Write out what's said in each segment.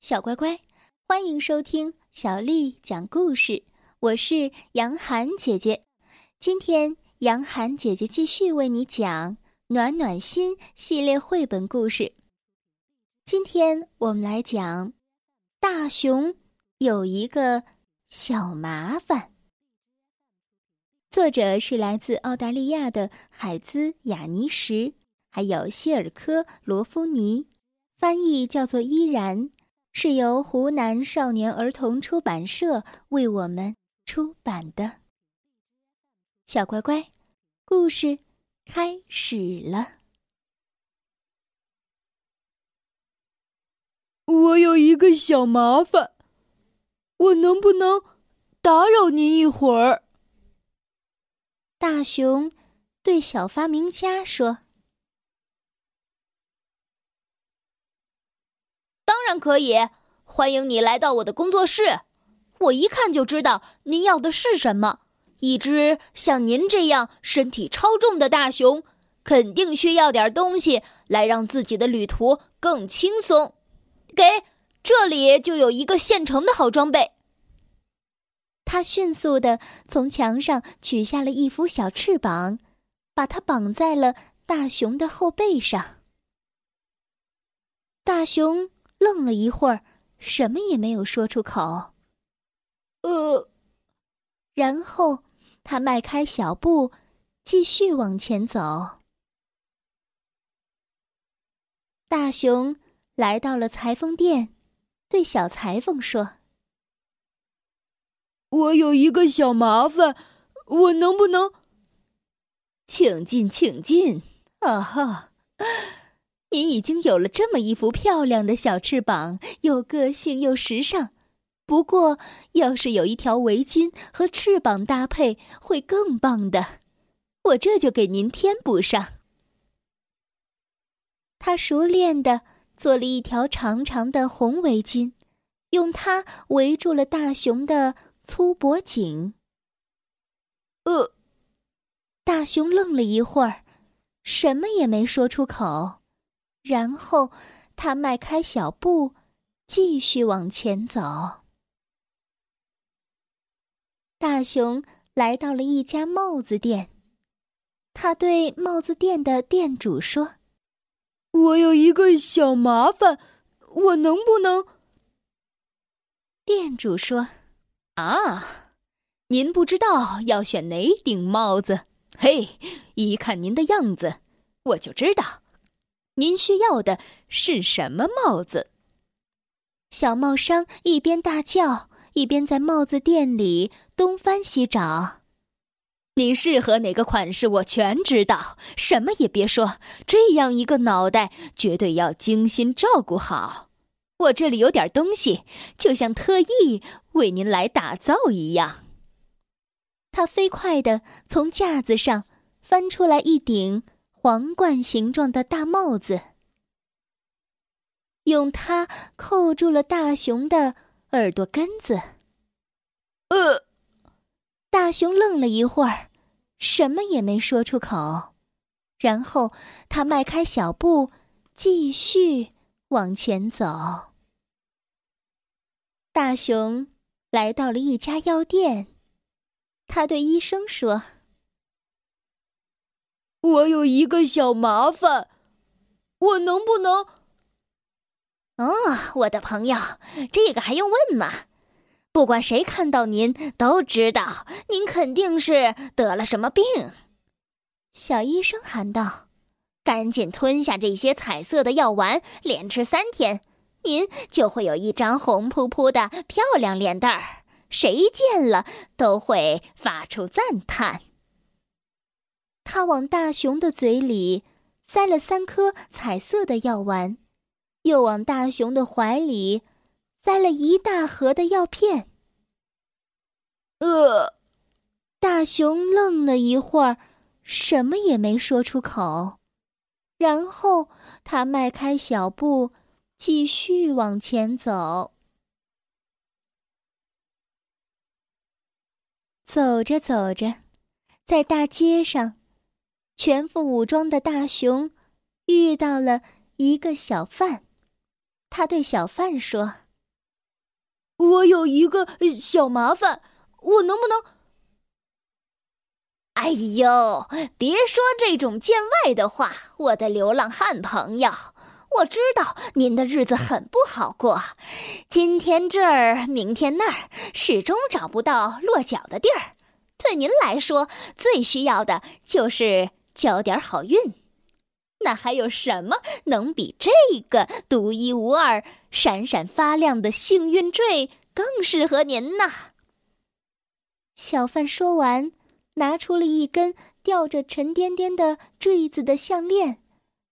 小乖乖，欢迎收听小丽讲故事。我是杨涵姐姐，今天杨涵姐姐继续为你讲《暖暖心》系列绘本故事。今天我们来讲《大熊有一个小麻烦》。作者是来自澳大利亚的海兹·雅尼什，还有谢尔科·罗夫尼，翻译叫做依然。是由湖南少年儿童出版社为我们出版的。小乖乖，故事开始了。我有一个小麻烦，我能不能打扰您一会儿？大熊对小发明家说。当然可以，欢迎你来到我的工作室。我一看就知道您要的是什么。一只像您这样身体超重的大熊，肯定需要点东西来让自己的旅途更轻松。给，这里就有一个现成的好装备。他迅速的从墙上取下了一副小翅膀，把它绑在了大熊的后背上。大熊。愣了一会儿，什么也没有说出口。呃，然后他迈开小步，继续往前走。大熊来到了裁缝店，对小裁缝说：“我有一个小麻烦，我能不能？”“请进，请进。”啊哈。您已经有了这么一副漂亮的小翅膀，又个性又时尚。不过，要是有一条围巾和翅膀搭配，会更棒的。我这就给您添补上。他熟练的做了一条长长的红围巾，用它围住了大熊的粗脖颈。呃，大熊愣了一会儿，什么也没说出口。然后，他迈开小步，继续往前走。大熊来到了一家帽子店，他对帽子店的店主说：“我有一个小麻烦，我能不能？”店主说：“啊，您不知道要选哪顶帽子？嘿，一看您的样子，我就知道。”您需要的是什么帽子？小帽商一边大叫，一边在帽子店里东翻西找。您适合哪个款式，我全知道。什么也别说，这样一个脑袋绝对要精心照顾好。我这里有点东西，就像特意为您来打造一样。他飞快地从架子上翻出来一顶。皇冠形状的大帽子，用它扣住了大熊的耳朵根子。呃，大熊愣了一会儿，什么也没说出口。然后他迈开小步，继续往前走。大熊来到了一家药店，他对医生说。我有一个小麻烦，我能不能？哦，我的朋友，这个还用问吗？不管谁看到您，都知道您肯定是得了什么病。小医生喊道：“赶紧吞下这些彩色的药丸，连吃三天，您就会有一张红扑扑的漂亮脸蛋儿，谁见了都会发出赞叹。”他往大熊的嘴里塞了三颗彩色的药丸，又往大熊的怀里塞了一大盒的药片。呃，大熊愣了一会儿，什么也没说出口。然后他迈开小步，继续往前走。走着走着，在大街上。全副武装的大熊遇到了一个小贩，他对小贩说：“我有一个小麻烦，我能不能……哎呦，别说这种见外的话，我的流浪汉朋友。我知道您的日子很不好过，今天这儿，明天那儿，始终找不到落脚的地儿。对您来说，最需要的就是交点好运。那还有什么能比这个独一无二、闪闪发亮的幸运坠更适合您呢？小贩说完，拿出了一根吊着沉甸甸的坠子的项链。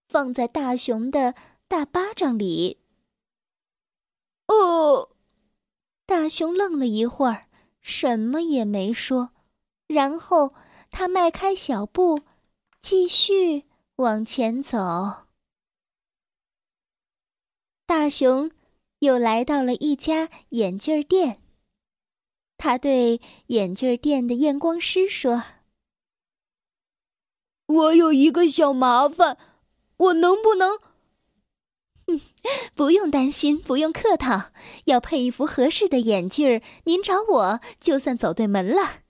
放在大熊的大巴掌里。哦，大熊愣了一会儿，什么也没说，然后他迈开小步，继续往前走。大熊又来到了一家眼镜店，他对眼镜店的验光师说：“我有一个小麻烦。”我能不能？嗯，不用担心，不用客套。要配一副合适的眼镜儿，您找我就算走对门了。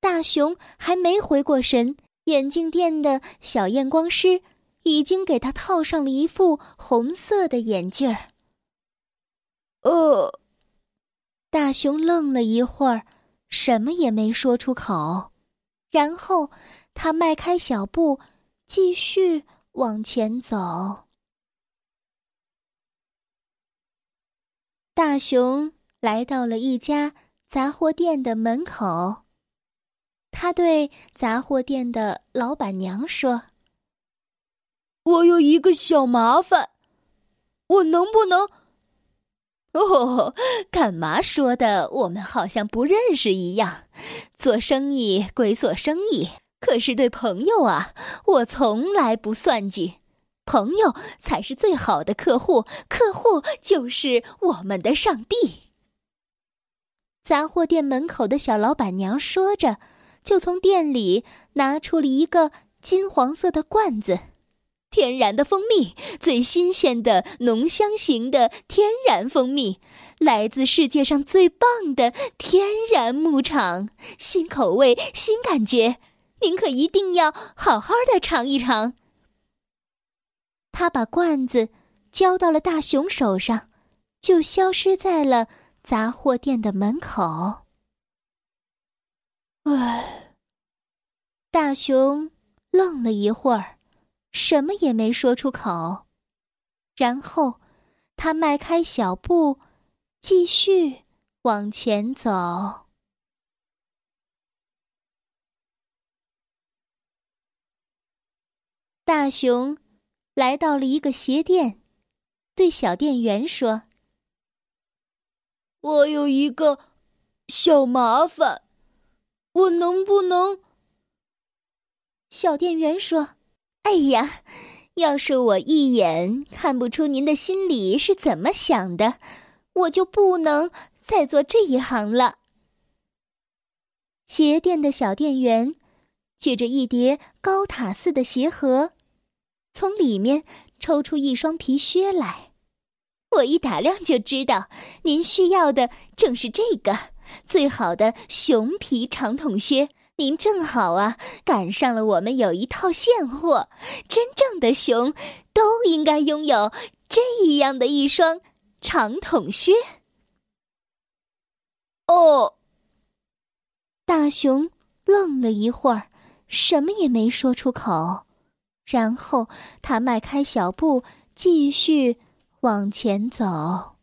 大熊还没回过神，眼镜店的小验光师已经给他套上了一副红色的眼镜儿。呃，大熊愣了一会儿，什么也没说出口，然后他迈开小步，继续。往前走，大熊来到了一家杂货店的门口。他对杂货店的老板娘说：“我有一个小麻烦，我能不能……哦，干嘛说的？我们好像不认识一样。做生意归做生意。”可是对朋友啊，我从来不算计，朋友才是最好的客户，客户就是我们的上帝。杂货店门口的小老板娘说着，就从店里拿出了一个金黄色的罐子，天然的蜂蜜，最新鲜的浓香型的天然蜂蜜，来自世界上最棒的天然牧场，新口味，新感觉。您可一定要好好的尝一尝。他把罐子交到了大熊手上，就消失在了杂货店的门口。唉，大熊愣了一会儿，什么也没说出口，然后他迈开小步，继续往前走。大熊来到了一个鞋店，对小店员说：“我有一个小麻烦，我能不能？”小店员说：“哎呀，要是我一眼看不出您的心里是怎么想的，我就不能再做这一行了。”鞋店的小店员举着一叠高塔似的鞋盒。从里面抽出一双皮靴来，我一打量就知道，您需要的正是这个最好的熊皮长筒靴。您正好啊，赶上了我们有一套现货，真正的熊都应该拥有这样的一双长筒靴。哦，大熊愣了一会儿，什么也没说出口。然后他迈开小步，继续往前走。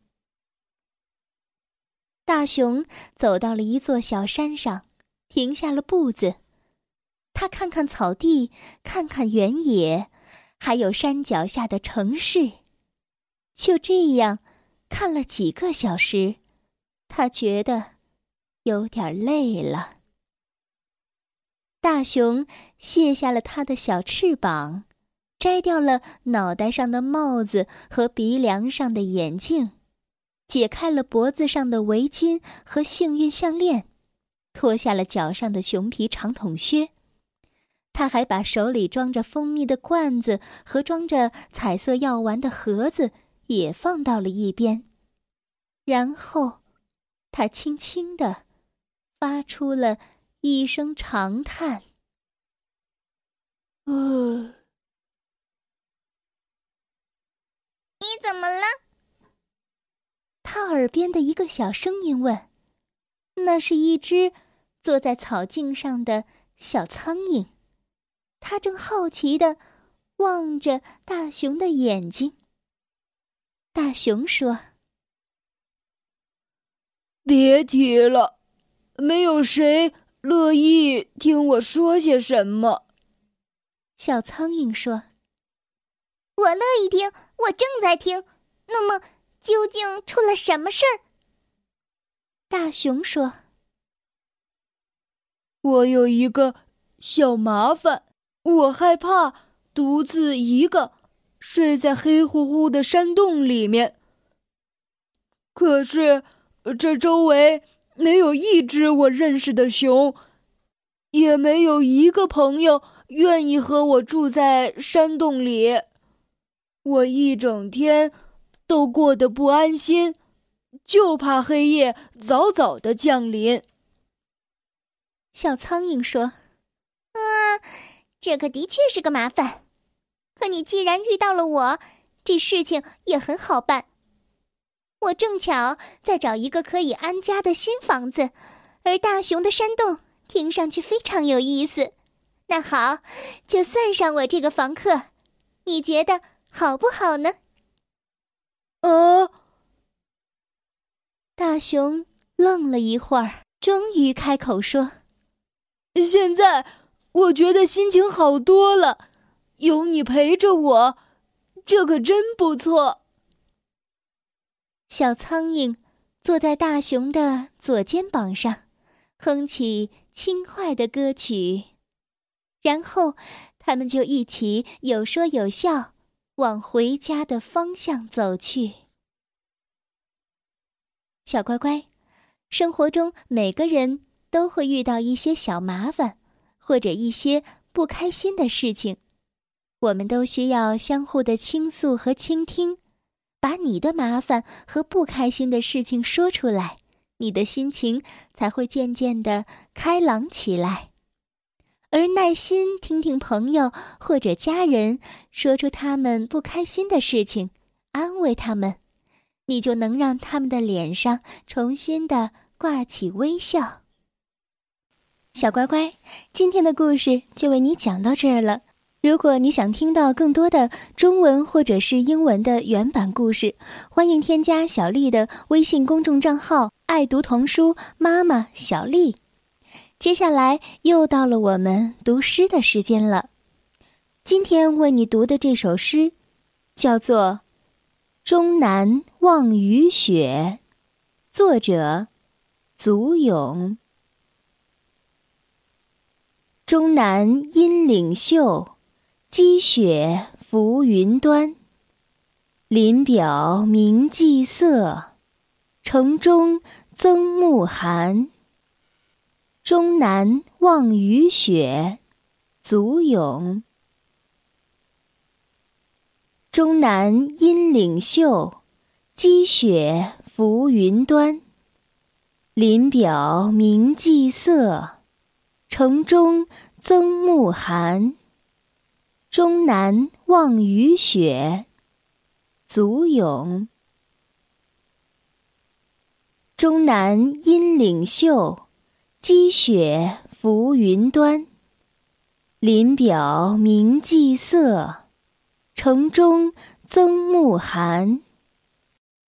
大熊走到了一座小山上，停下了步子。他看看草地，看看原野，还有山脚下的城市。就这样，看了几个小时，他觉得有点累了。大熊卸下了他的小翅膀，摘掉了脑袋上的帽子和鼻梁上的眼镜，解开了脖子上的围巾和幸运项链，脱下了脚上的熊皮长筒靴。他还把手里装着蜂蜜的罐子和装着彩色药丸的盒子也放到了一边，然后，他轻轻的发出了一声长叹：“呃。”你怎么了？他耳边的一个小声音问：“那是一只坐在草茎上的小苍蝇，它正好奇的望着大熊的眼睛。”大熊说。别提了，没有谁乐意听我说些什么。小苍蝇说：“我乐意听，我正在听。那么，究竟出了什么事儿？”大熊说：“我有一个小麻烦，我害怕独自一个睡在黑乎乎的山洞里面。可是……”这周围没有一只我认识的熊，也没有一个朋友愿意和我住在山洞里。我一整天都过得不安心，就怕黑夜早早的降临。小苍蝇说：“嗯，这可的确是个麻烦。可你既然遇到了我，这事情也很好办。”我正巧在找一个可以安家的新房子，而大熊的山洞听上去非常有意思。那好，就算上我这个房客，你觉得好不好呢？哦。大熊愣了一会儿，终于开口说：“现在我觉得心情好多了，有你陪着我，这可真不错。”小苍蝇坐在大熊的左肩膀上，哼起轻快的歌曲，然后他们就一起有说有笑，往回家的方向走去。小乖乖，生活中每个人都会遇到一些小麻烦，或者一些不开心的事情，我们都需要相互的倾诉和倾听。把你的麻烦和不开心的事情说出来，你的心情才会渐渐的开朗起来。而耐心听听朋友或者家人说出他们不开心的事情，安慰他们，你就能让他们的脸上重新的挂起微笑。小乖乖，今天的故事就为你讲到这儿了。如果你想听到更多的中文或者是英文的原版故事，欢迎添加小丽的微信公众账号“爱读童书妈妈小丽”。接下来又到了我们读诗的时间了。今天为你读的这首诗，叫做《终南望雨雪》，作者祖咏。终南阴岭秀。积雪浮云端，林表明霁色，城中增暮寒。终南望雨雪，足咏。终南阴岭秀，积雪浮云端，林表明霁色，城中增暮寒。终南望雨雪，足咏。终南阴岭秀，积雪浮云端。林表明霁色，城中增暮寒。